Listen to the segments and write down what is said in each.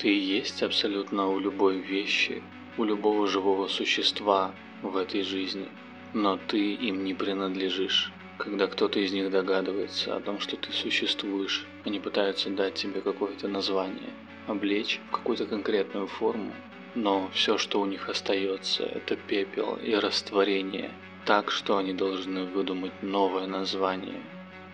Ты есть абсолютно у любой вещи, у любого живого существа в этой жизни, но ты им не принадлежишь. Когда кто-то из них догадывается о том, что ты существуешь, они пытаются дать тебе какое-то название, облечь в какую-то конкретную форму, но все, что у них остается, это пепел и растворение, так что они должны выдумать новое название,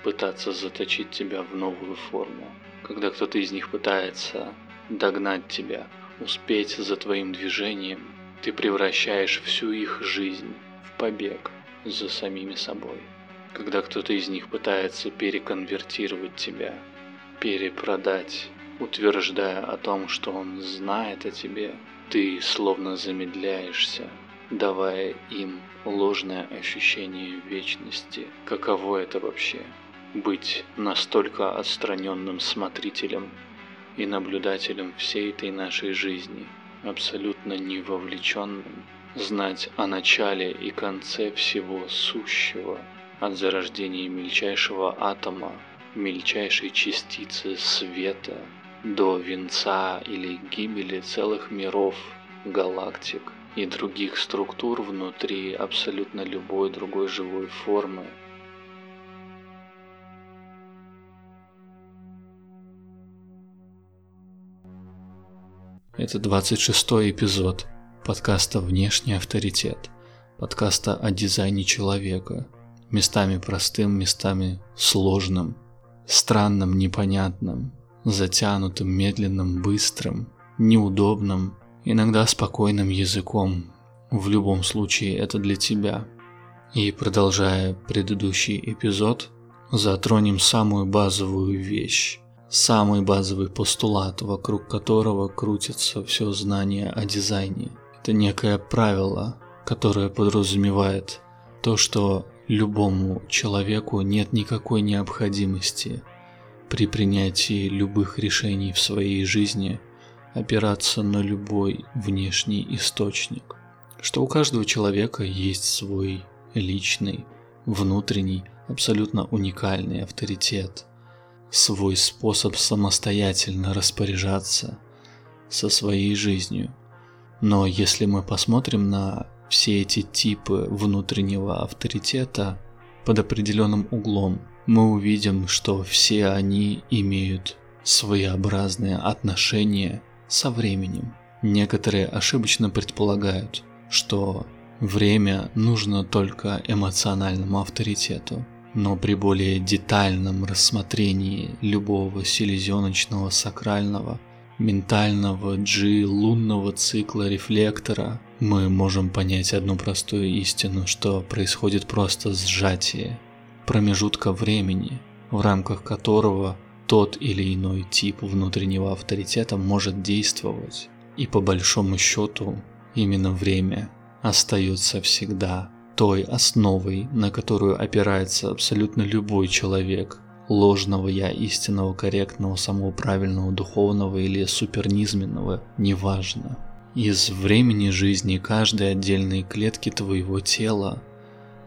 пытаться заточить тебя в новую форму. Когда кто-то из них пытается догнать тебя, успеть за твоим движением, ты превращаешь всю их жизнь в побег за самими собой. Когда кто-то из них пытается переконвертировать тебя, перепродать, утверждая о том, что он знает о тебе, ты словно замедляешься, давая им ложное ощущение вечности. Каково это вообще? Быть настолько отстраненным смотрителем и наблюдателем всей этой нашей жизни, абсолютно не вовлеченным, знать о начале и конце всего сущего, от зарождения мельчайшего атома, мельчайшей частицы света, до венца или гибели целых миров, галактик и других структур внутри абсолютно любой другой живой формы, Это 26-й эпизод подкаста «Внешний авторитет», подкаста о дизайне человека, местами простым, местами сложным, странным, непонятным, затянутым, медленным, быстрым, неудобным, иногда спокойным языком. В любом случае это для тебя. И продолжая предыдущий эпизод, затронем самую базовую вещь самый базовый постулат, вокруг которого крутится все знание о дизайне. Это некое правило, которое подразумевает то, что любому человеку нет никакой необходимости при принятии любых решений в своей жизни опираться на любой внешний источник. Что у каждого человека есть свой личный, внутренний, абсолютно уникальный авторитет – свой способ самостоятельно распоряжаться со своей жизнью. Но если мы посмотрим на все эти типы внутреннего авторитета под определенным углом, мы увидим, что все они имеют своеобразные отношения со временем. Некоторые ошибочно предполагают, что время нужно только эмоциональному авторитету но при более детальном рассмотрении любого селезеночного сакрального, ментального G лунного цикла рефлектора, мы можем понять одну простую истину, что происходит просто сжатие промежутка времени, в рамках которого тот или иной тип внутреннего авторитета может действовать. И по большому счету именно время остается всегда той основой, на которую опирается абсолютно любой человек, ложного я, истинного, корректного, самого правильного, духовного или супернизменного, неважно. Из времени жизни каждой отдельной клетки твоего тела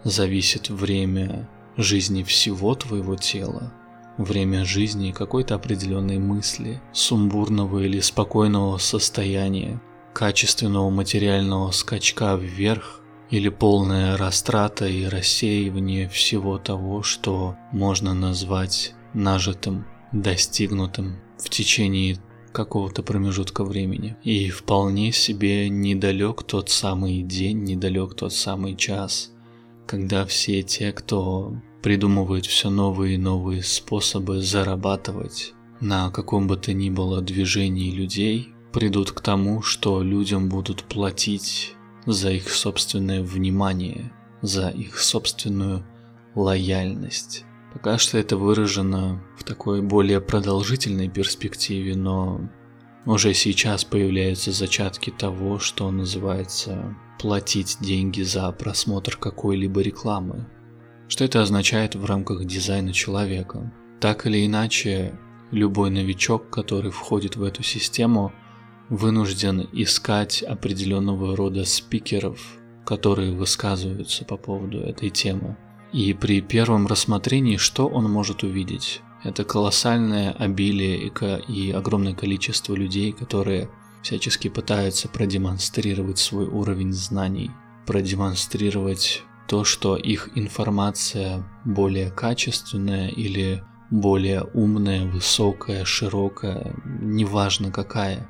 зависит время жизни всего твоего тела, время жизни какой-то определенной мысли, сумбурного или спокойного состояния, качественного материального скачка вверх или полная растрата и рассеивание всего того, что можно назвать нажитым, достигнутым в течение какого-то промежутка времени. И вполне себе недалек тот самый день, недалек тот самый час, когда все те, кто придумывает все новые и новые способы зарабатывать на каком бы то ни было движении людей, придут к тому, что людям будут платить за их собственное внимание, за их собственную лояльность. Пока что это выражено в такой более продолжительной перспективе, но уже сейчас появляются зачатки того, что называется платить деньги за просмотр какой-либо рекламы. Что это означает в рамках дизайна человека? Так или иначе, любой новичок, который входит в эту систему, вынужден искать определенного рода спикеров, которые высказываются по поводу этой темы. И при первом рассмотрении что он может увидеть? Это колоссальное обилие и, огромное количество людей, которые всячески пытаются продемонстрировать свой уровень знаний, продемонстрировать то, что их информация более качественная или более умная, высокая, широкая, неважно какая.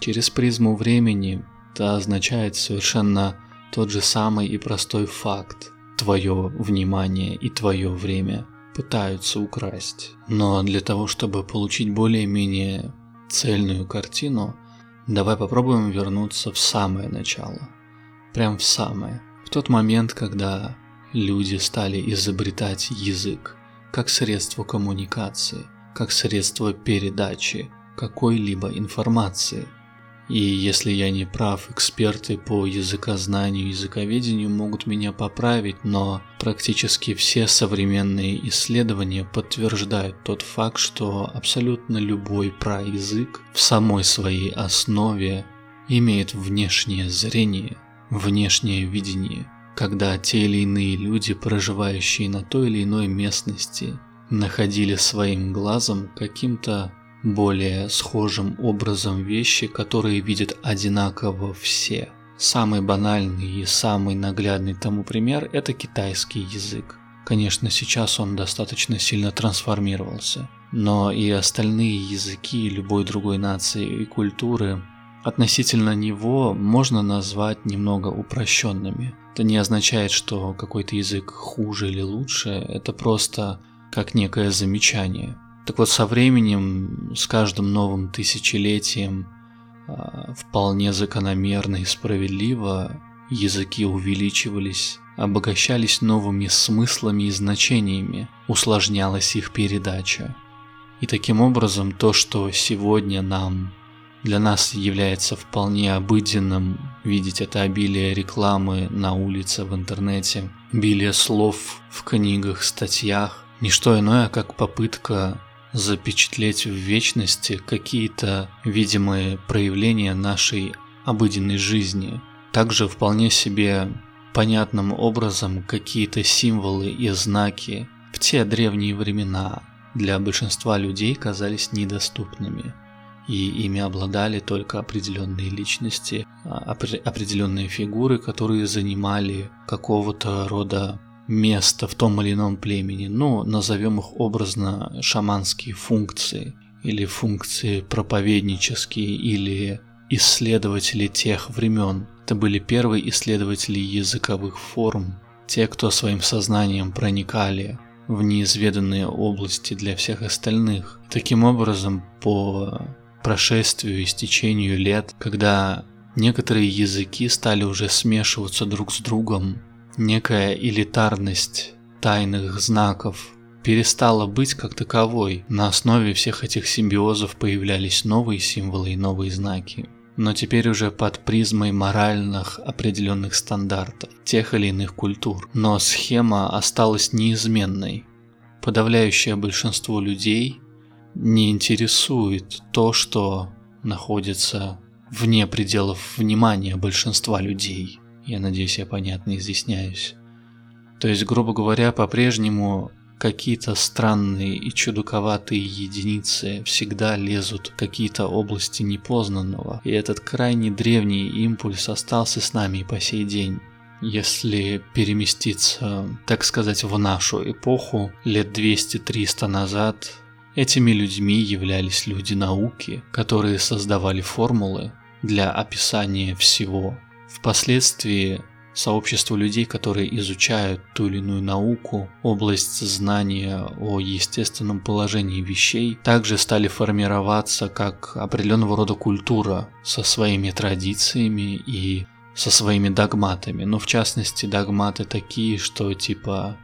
Через призму времени это означает совершенно тот же самый и простой факт. Твое внимание и твое время пытаются украсть. Но для того, чтобы получить более-менее цельную картину, давай попробуем вернуться в самое начало. Прям в самое. В тот момент, когда люди стали изобретать язык как средство коммуникации, как средство передачи какой-либо информации – и если я не прав, эксперты по языкознанию и языковедению могут меня поправить, но практически все современные исследования подтверждают тот факт, что абсолютно любой праязык в самой своей основе имеет внешнее зрение, внешнее видение, когда те или иные люди, проживающие на той или иной местности, находили своим глазом каким-то более схожим образом вещи, которые видят одинаково все. Самый банальный и самый наглядный тому пример – это китайский язык. Конечно, сейчас он достаточно сильно трансформировался, но и остальные языки любой другой нации и культуры относительно него можно назвать немного упрощенными. Это не означает, что какой-то язык хуже или лучше, это просто как некое замечание. Так вот, со временем, с каждым новым тысячелетием, а, вполне закономерно и справедливо языки увеличивались, обогащались новыми смыслами и значениями, усложнялась их передача. И таким образом то, что сегодня нам для нас является вполне обыденным видеть это обилие рекламы на улице, в интернете, обилие слов в книгах, статьях, не что иное, как попытка запечатлеть в вечности какие-то видимые проявления нашей обыденной жизни. Также вполне себе понятным образом какие-то символы и знаки в те древние времена для большинства людей казались недоступными. И ими обладали только определенные личности, а, определенные фигуры, которые занимали какого-то рода место в том или ином племени, ну, назовем их образно шаманские функции, или функции проповеднические, или исследователи тех времен. Это были первые исследователи языковых форм, те, кто своим сознанием проникали в неизведанные области для всех остальных. Таким образом, по прошествию и стечению лет, когда некоторые языки стали уже смешиваться друг с другом, некая элитарность тайных знаков перестала быть как таковой. На основе всех этих симбиозов появлялись новые символы и новые знаки. Но теперь уже под призмой моральных определенных стандартов тех или иных культур. Но схема осталась неизменной. Подавляющее большинство людей не интересует то, что находится вне пределов внимания большинства людей. Я надеюсь, я понятно изъясняюсь. То есть, грубо говоря, по-прежнему какие-то странные и чудаковатые единицы всегда лезут в какие-то области непознанного, и этот крайне древний импульс остался с нами и по сей день. Если переместиться, так сказать, в нашу эпоху, лет 200-300 назад, этими людьми являлись люди науки, которые создавали формулы для описания всего, Впоследствии сообщество людей, которые изучают ту или иную науку, область знания о естественном положении вещей, также стали формироваться как определенного рода культура со своими традициями и со своими догматами. Но в частности догматы такие, что типа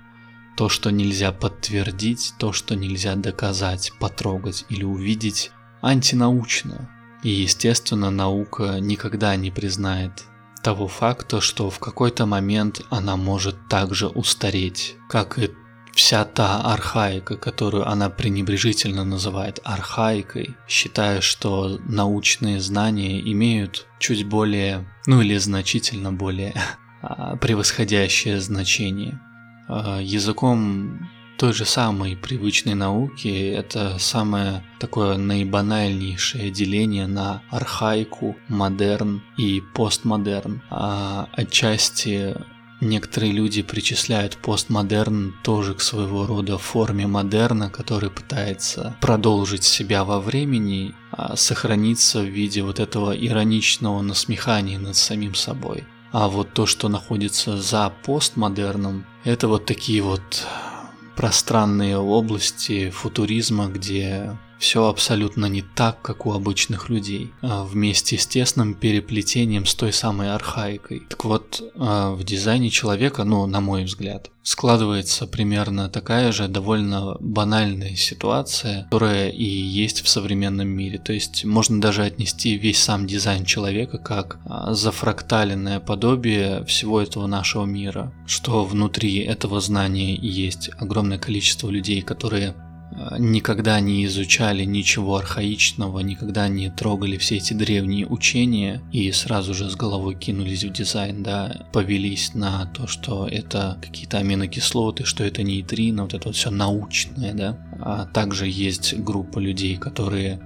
то, что нельзя подтвердить, то, что нельзя доказать, потрогать или увидеть, антинаучно. И естественно наука никогда не признает того факта, что в какой-то момент она может также устареть, как и вся та архаика, которую она пренебрежительно называет архаикой, считая, что научные знания имеют чуть более, ну или значительно более а, превосходящее значение. А, языком той же самой привычной науки. Это самое такое наибанальнейшее деление на архаику, модерн и постмодерн. А отчасти Некоторые люди причисляют постмодерн тоже к своего рода форме модерна, который пытается продолжить себя во времени, а сохраниться в виде вот этого ироничного насмехания над самим собой. А вот то, что находится за постмодерном, это вот такие вот пространные области футуризма, где все абсолютно не так, как у обычных людей, а вместе с тесным переплетением с той самой архаикой. Так вот, а, в дизайне человека, ну, на мой взгляд, складывается примерно такая же довольно банальная ситуация, которая и есть в современном мире. То есть можно даже отнести весь сам дизайн человека как а, зафракталенное подобие всего этого нашего мира, что внутри этого знания есть огромное количество людей, которые никогда не изучали ничего архаичного, никогда не трогали все эти древние учения и сразу же с головой кинулись в дизайн, да, повелись на то, что это какие-то аминокислоты, что это нейтрино, вот это вот все научное, да. А также есть группа людей, которые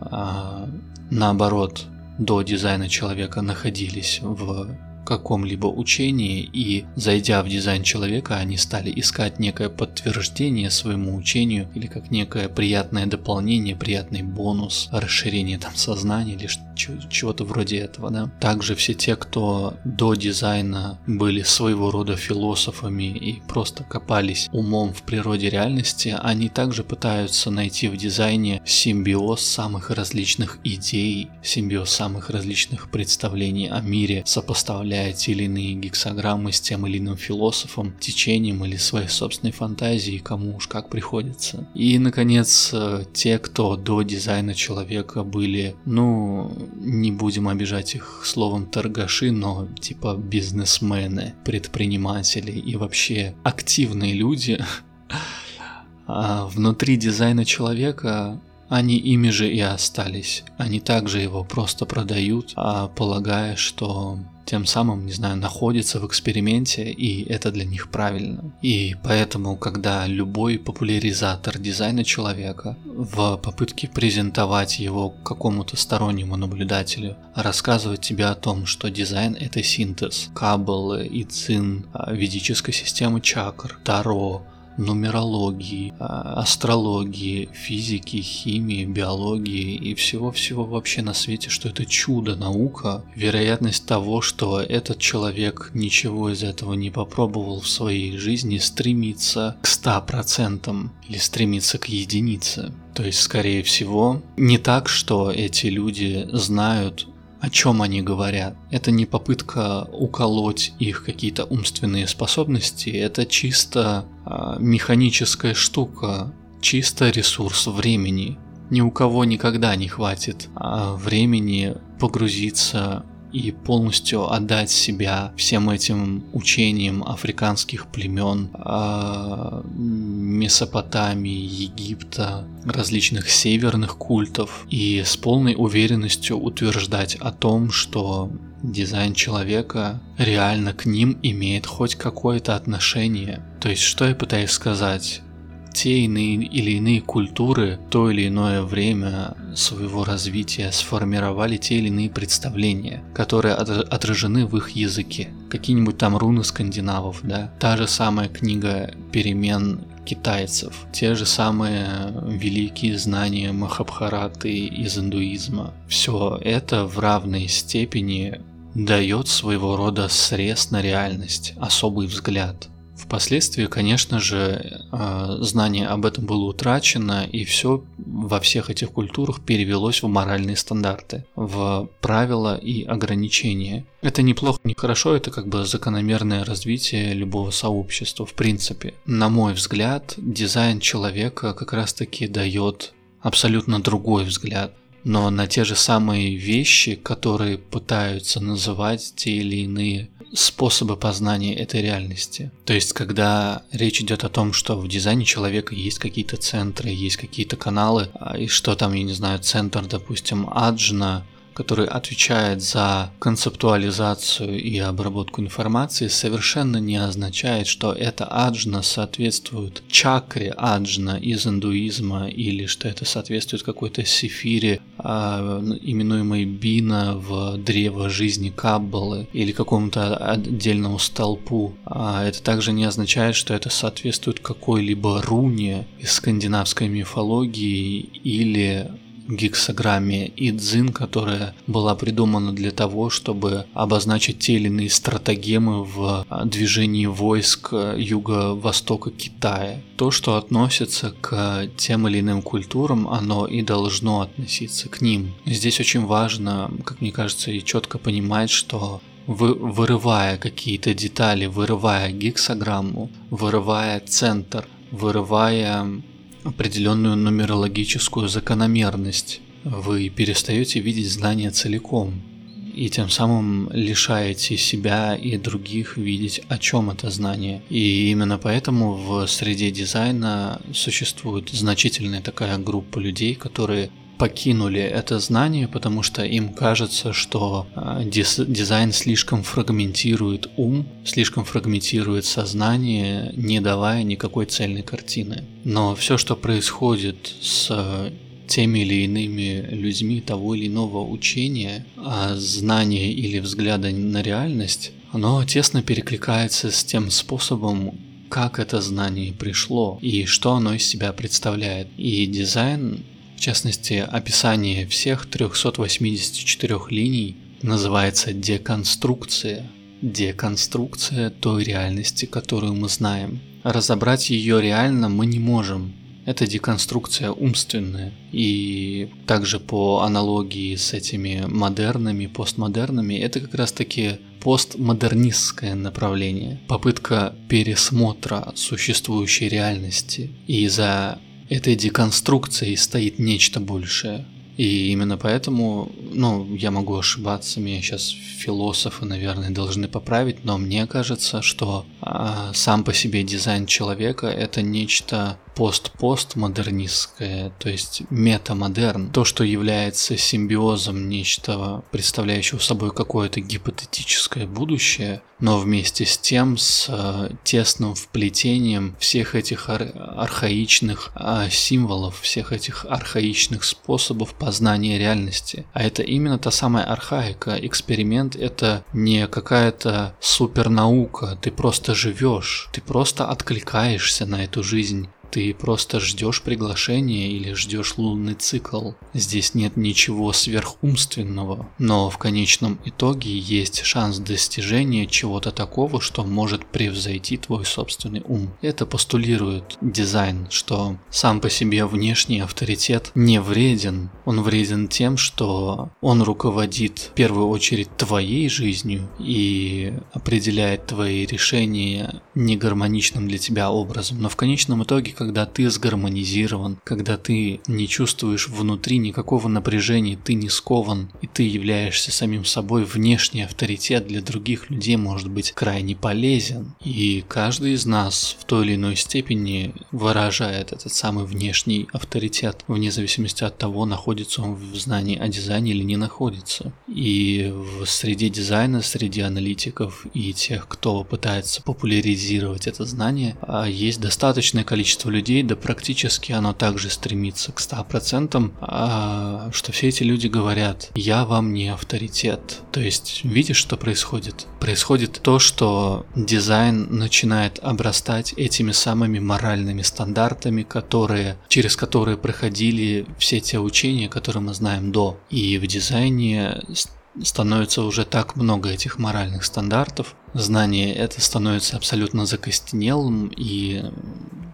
а, наоборот до дизайна человека находились в каком-либо учении, и зайдя в дизайн человека, они стали искать некое подтверждение своему учению или как некое приятное дополнение, приятный бонус, расширение там сознания или чего-то вроде этого, да. Также все те, кто до дизайна были своего рода философами и просто копались умом в природе реальности, они также пытаются найти в дизайне симбиоз самых различных идей, симбиоз самых различных представлений о мире, сопоставляя определяя те или иные гексограммы с тем или иным философом, течением или своей собственной фантазией, кому уж как приходится. И, наконец, э, те, кто до дизайна человека были, ну, не будем обижать их словом торгаши, но типа бизнесмены, предприниматели и вообще активные люди, а внутри дизайна человека они ими же и остались. Они также его просто продают, а полагая, что тем самым, не знаю, находятся в эксперименте, и это для них правильно. И поэтому, когда любой популяризатор дизайна человека в попытке презентовать его какому-то стороннему наблюдателю рассказывает тебе о том, что дизайн это синтез каббалы и цин, а, ведической системы чакр, таро, нумерологии, а, астрологии, физики, химии, биологии и всего-всего вообще на свете, что это чудо наука, вероятность того, что этот человек ничего из этого не попробовал в своей жизни, стремится к 100% или стремится к единице. То есть, скорее всего, не так, что эти люди знают о чем они говорят. Это не попытка уколоть их какие-то умственные способности, это чисто э, механическая штука, чисто ресурс времени. Ни у кого никогда не хватит а времени погрузиться и полностью отдать себя всем этим учениям африканских племен, а, Месопотамии, Египта, различных северных культов и с полной уверенностью утверждать о том, что дизайн человека реально к ним имеет хоть какое-то отношение. То есть, что я пытаюсь сказать? те иные или иные культуры то или иное время своего развития сформировали те или иные представления, которые отражены в их языке. Какие-нибудь там руны скандинавов, да, та же самая книга перемен китайцев, те же самые великие знания Махабхараты из индуизма. Все это в равной степени дает своего рода срез на реальность, особый взгляд. Впоследствии, конечно же, а, знание об этом было утрачено, и все во всех этих культурах перевелось в моральные стандарты, в правила и ограничения. Это неплохо, не хорошо, это как бы закономерное развитие любого сообщества, в принципе. На мой взгляд, дизайн человека как раз-таки дает абсолютно другой взгляд но на те же самые вещи, которые пытаются называть те или иные способы познания этой реальности. То есть, когда речь идет о том, что в дизайне человека есть какие-то центры, есть какие-то каналы, а, и что там, я не знаю, центр, допустим, Аджна, который отвечает за концептуализацию и обработку информации, совершенно не означает, что эта аджна соответствует чакре аджна из индуизма или что это соответствует какой-то сефире, а, именуемой бина в древо жизни Каббалы или какому-то отдельному столпу. А это также не означает, что это соответствует какой-либо руне из скандинавской мифологии или гексограмме Идзин, которая была придумана для того, чтобы обозначить те или иные стратегемы в а, движении войск а, юго-востока Китая. То, что относится к тем или иным культурам, оно и должно относиться к ним. Здесь очень важно, как мне кажется, и четко понимать, что вы, вырывая какие-то детали, вырывая гексограмму, вырывая центр, вырывая определенную нумерологическую закономерность. Вы перестаете видеть знания целиком и тем самым лишаете себя и других видеть, о чем это знание. И именно поэтому в среде дизайна существует значительная такая группа людей, которые покинули это знание, потому что им кажется, что а, дизайн слишком фрагментирует ум, слишком фрагментирует сознание, не давая никакой цельной картины. Но все, что происходит с теми или иными людьми того или иного учения, а знания или взгляда на реальность, оно тесно перекликается с тем способом, как это знание пришло и что оно из себя представляет. И дизайн в частности, описание всех 384 линий называется деконструкция. Деконструкция той реальности, которую мы знаем. Разобрать ее реально мы не можем. Это деконструкция умственная. И также по аналогии с этими модернами, постмодернами, это как раз таки постмодернистское направление. Попытка пересмотра существующей реальности. И за этой деконструкцией стоит нечто большее. И именно поэтому, ну, я могу ошибаться, меня сейчас философы, наверное, должны поправить, но мне кажется, что а, сам по себе дизайн человека это нечто пост-постмодернистское, то есть метамодерн, то, что является симбиозом нечто, представляющего собой какое-то гипотетическое будущее, но вместе с тем с э, тесным вплетением всех этих ар- архаичных э, символов, всех этих архаичных способов познания реальности. А это именно та самая архаика. Эксперимент это не какая-то супернаука, ты просто живешь, ты просто откликаешься на эту жизнь. Ты просто ждешь приглашения или ждешь лунный цикл. Здесь нет ничего сверхумственного, но в конечном итоге есть шанс достижения чего-то такого, что может превзойти твой собственный ум. Это постулирует дизайн, что сам по себе внешний авторитет не вреден. Он вреден тем, что он руководит в первую очередь твоей жизнью и определяет твои решения негармоничным для тебя образом. Но в конечном итоге когда ты сгармонизирован, когда ты не чувствуешь внутри никакого напряжения, ты не скован, и ты являешься самим собой, внешний авторитет для других людей может быть крайне полезен. И каждый из нас в той или иной степени выражает этот самый внешний авторитет, вне зависимости от того, находится он в знании о дизайне или не находится. И в среде дизайна, среди аналитиков и тех, кто пытается популяризировать это знание, а, есть достаточное количество количество людей, да практически оно также стремится к 100%, а, что все эти люди говорят, я вам не авторитет. То есть, видишь, что происходит? Происходит то, что дизайн начинает обрастать этими самыми моральными стандартами, которые, через которые проходили все те учения, которые мы знаем до. И в дизайне становится уже так много этих моральных стандартов, знание это становится абсолютно закостенелым и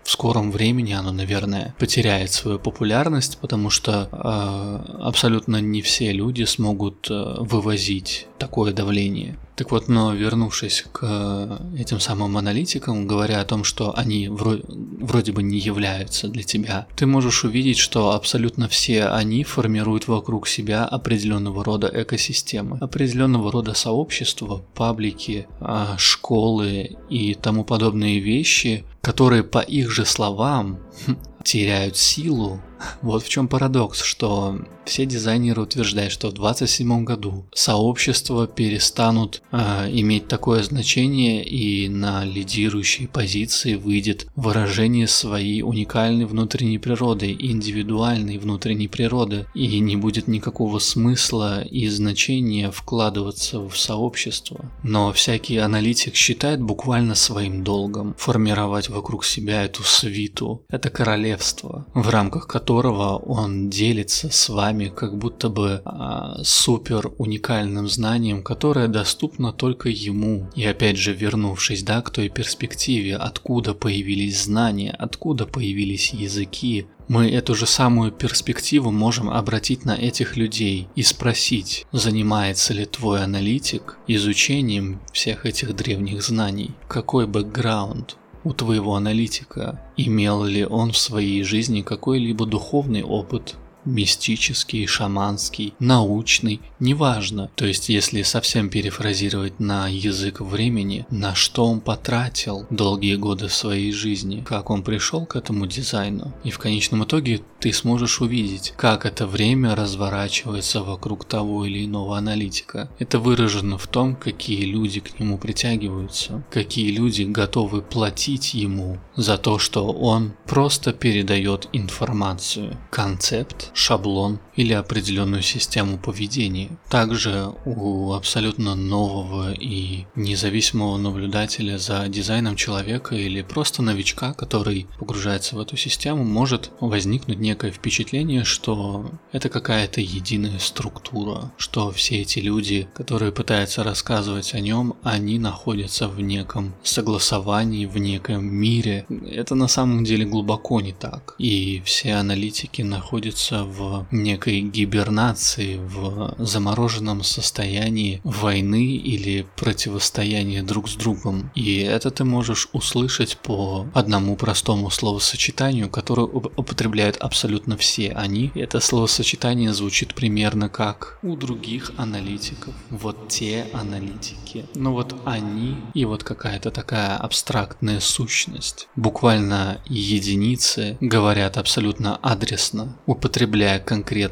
в скором времени оно, наверное, потеряет свою популярность, потому что э, абсолютно не все люди смогут э, вывозить такое давление. Так вот, но вернувшись к э, этим самым аналитикам, говоря о том, что они вроде, вроде бы не являются для тебя, ты можешь увидеть, что абсолютно все они формируют вокруг себя определенного рода экосистемы, определенного рода сообщества, паблики, а, школы и тому подобные вещи, которые по их же словам теряют силу Вот в чем парадокс, что все дизайнеры утверждают, что в 27 году сообщества перестанут э, иметь такое значение и на лидирующие позиции выйдет выражение своей уникальной внутренней природы, индивидуальной внутренней природы, и не будет никакого смысла и значения вкладываться в сообщество. Но всякий аналитик считает буквально своим долгом формировать вокруг себя эту свиту, это королевство, в рамках которого он делится с вами как будто бы а, супер уникальным знанием, которое доступно только ему. И опять же, вернувшись да, к той перспективе, откуда появились знания, откуда появились языки, мы эту же самую перспективу можем обратить на этих людей и спросить, занимается ли твой аналитик изучением всех этих древних знаний, какой бэкграунд у твоего аналитика, имел ли он в своей жизни какой-либо духовный опыт, мистический, шаманский, научный, неважно. То есть, если совсем перефразировать на язык времени, на что он потратил долгие годы своей жизни, как он пришел к этому дизайну. И в конечном итоге ты сможешь увидеть, как это время разворачивается вокруг того или иного аналитика. Это выражено в том, какие люди к нему притягиваются, какие люди готовы платить ему за то, что он просто передает информацию, концепт, шаблон или определенную систему поведения. Также у абсолютно нового и независимого наблюдателя за дизайном человека или просто новичка, который погружается в эту систему, может возникнуть некое впечатление, что это какая-то единая структура, что все эти люди, которые пытаются рассказывать о нем, они находятся в неком согласовании, в неком мире. Это на самом деле глубоко не так. И все аналитики находятся в некой гибернации, в замороженном состоянии войны или противостояния друг с другом. И это ты можешь услышать по одному простому словосочетанию, которое употребляют абсолютно все они. Это словосочетание звучит примерно как у других аналитиков. Вот те аналитики. Ну вот они и вот какая-то такая абстрактная сущность. Буквально единицы говорят абсолютно адресно, употребляя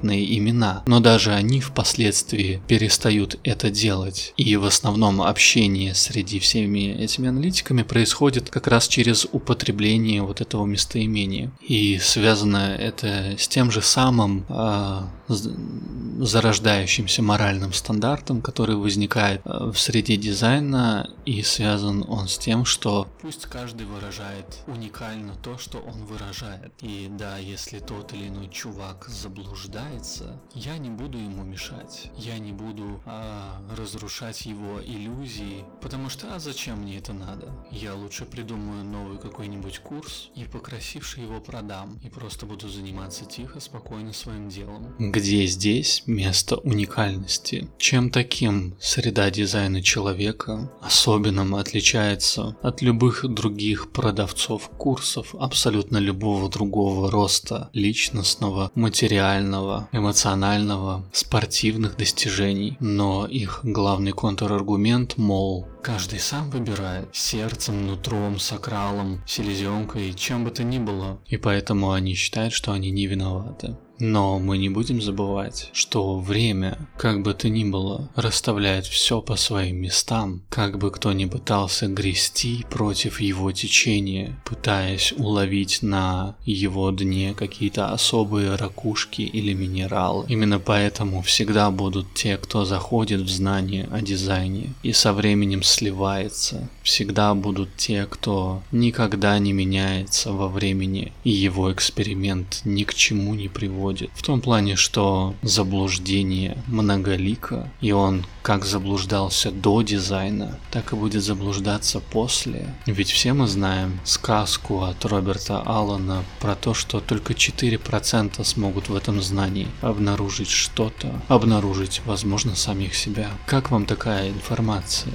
конкретные имена, но даже они впоследствии перестают это делать. И в основном общение среди всеми этими аналитиками происходит как раз через употребление вот этого местоимения. И связано это с тем же самым э, зарождающимся моральным стандартом, который возникает э, в среде дизайна, и связан он с тем, что пусть каждый выражает уникально то, что он выражает. И да, если тот или иной чувак заблуждается, я не буду ему мешать. Я не буду а, разрушать его иллюзии, потому что а зачем мне это надо? Я лучше придумаю новый какой-нибудь курс и покрасивший его продам, и просто буду заниматься тихо, спокойно своим делом. Где здесь место уникальности? Чем таким среда дизайна человека особенным отличается от любых других продавцов курсов абсолютно любого другого роста личностного, материального эмоционального, спортивных достижений. Но их главный контраргумент, мол, каждый сам выбирает сердцем, нутром, сакралом, селезенкой, чем бы то ни было. И поэтому они считают, что они не виноваты. Но мы не будем забывать, что время, как бы то ни было, расставляет все по своим местам, как бы кто ни пытался грести против его течения, пытаясь уловить на его дне какие-то особые ракушки или минералы. Именно поэтому всегда будут те, кто заходит в знание о дизайне и со временем сливается. Всегда будут те, кто никогда не меняется во времени, и его эксперимент ни к чему не приводит. В том плане, что заблуждение многолико, и он как заблуждался до дизайна, так и будет заблуждаться после. Ведь все мы знаем сказку от Роберта Аллана про то, что только 4% смогут в этом знании обнаружить что-то, обнаружить, возможно, самих себя. Как вам такая информация?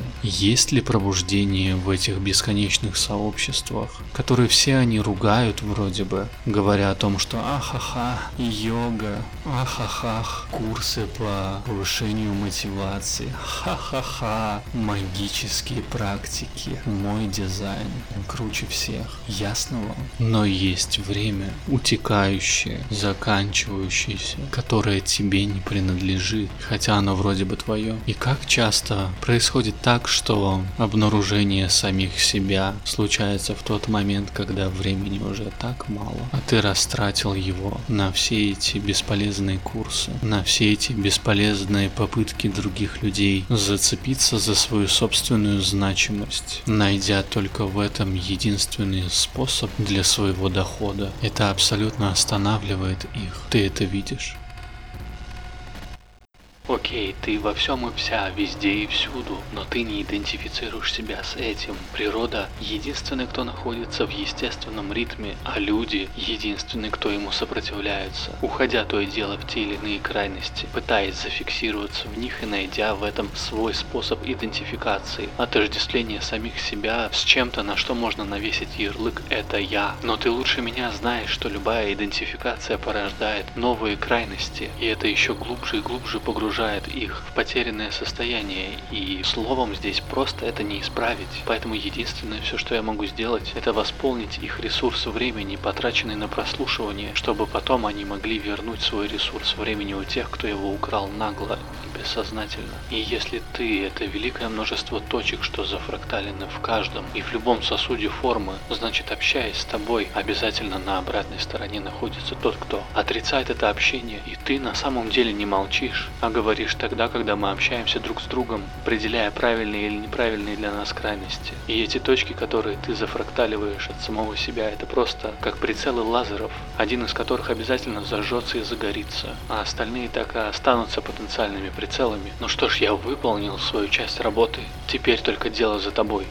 Есть ли пробуждение в этих бесконечных сообществах, которые все они ругают вроде бы, говоря о том, что ахаха, йога, ахахах, курсы по повышению мотивации, ха-ха-ха, магические практики, мой дизайн, круче всех. Ясно вам? Но есть время, утекающее, заканчивающееся, которое тебе не принадлежит, хотя оно вроде бы твое. И как часто происходит так, что обнаружение самих себя случается в тот момент, когда времени уже так мало, а ты растратил его на все эти бесполезные курсы, на все эти бесполезные попытки других людей зацепиться за свою собственную значимость, найдя только в этом единственный способ для своего дохода. Это абсолютно останавливает их. Ты это видишь? Окей, ты во всем и вся, везде и всюду, но ты не идентифицируешь себя с этим. Природа – единственный, кто находится в естественном ритме, а люди – единственный, кто ему сопротивляется, уходя то и дело в те или иные крайности, пытаясь зафиксироваться в них и найдя в этом свой способ идентификации, отождествления самих себя с чем-то, на что можно навесить ярлык «это я». Но ты лучше меня знаешь, что любая идентификация порождает новые крайности, и это еще глубже и глубже погружает погружает их в потерянное состояние, и словом здесь просто это не исправить. Поэтому единственное, все, что я могу сделать, это восполнить их ресурс времени, потраченный на прослушивание, чтобы потом они могли вернуть свой ресурс времени у тех, кто его украл нагло и бессознательно. И если ты — это великое множество точек, что зафракталены в каждом и в любом сосуде формы, значит, общаясь с тобой, обязательно на обратной стороне находится тот, кто отрицает это общение, и ты на самом деле не молчишь, а говоришь говоришь тогда, когда мы общаемся друг с другом, определяя правильные или неправильные для нас крайности. И эти точки, которые ты зафракталиваешь от самого себя, это просто как прицелы лазеров, один из которых обязательно зажжется и загорится, а остальные так и останутся потенциальными прицелами. Ну что ж, я выполнил свою часть работы, теперь только дело за тобой.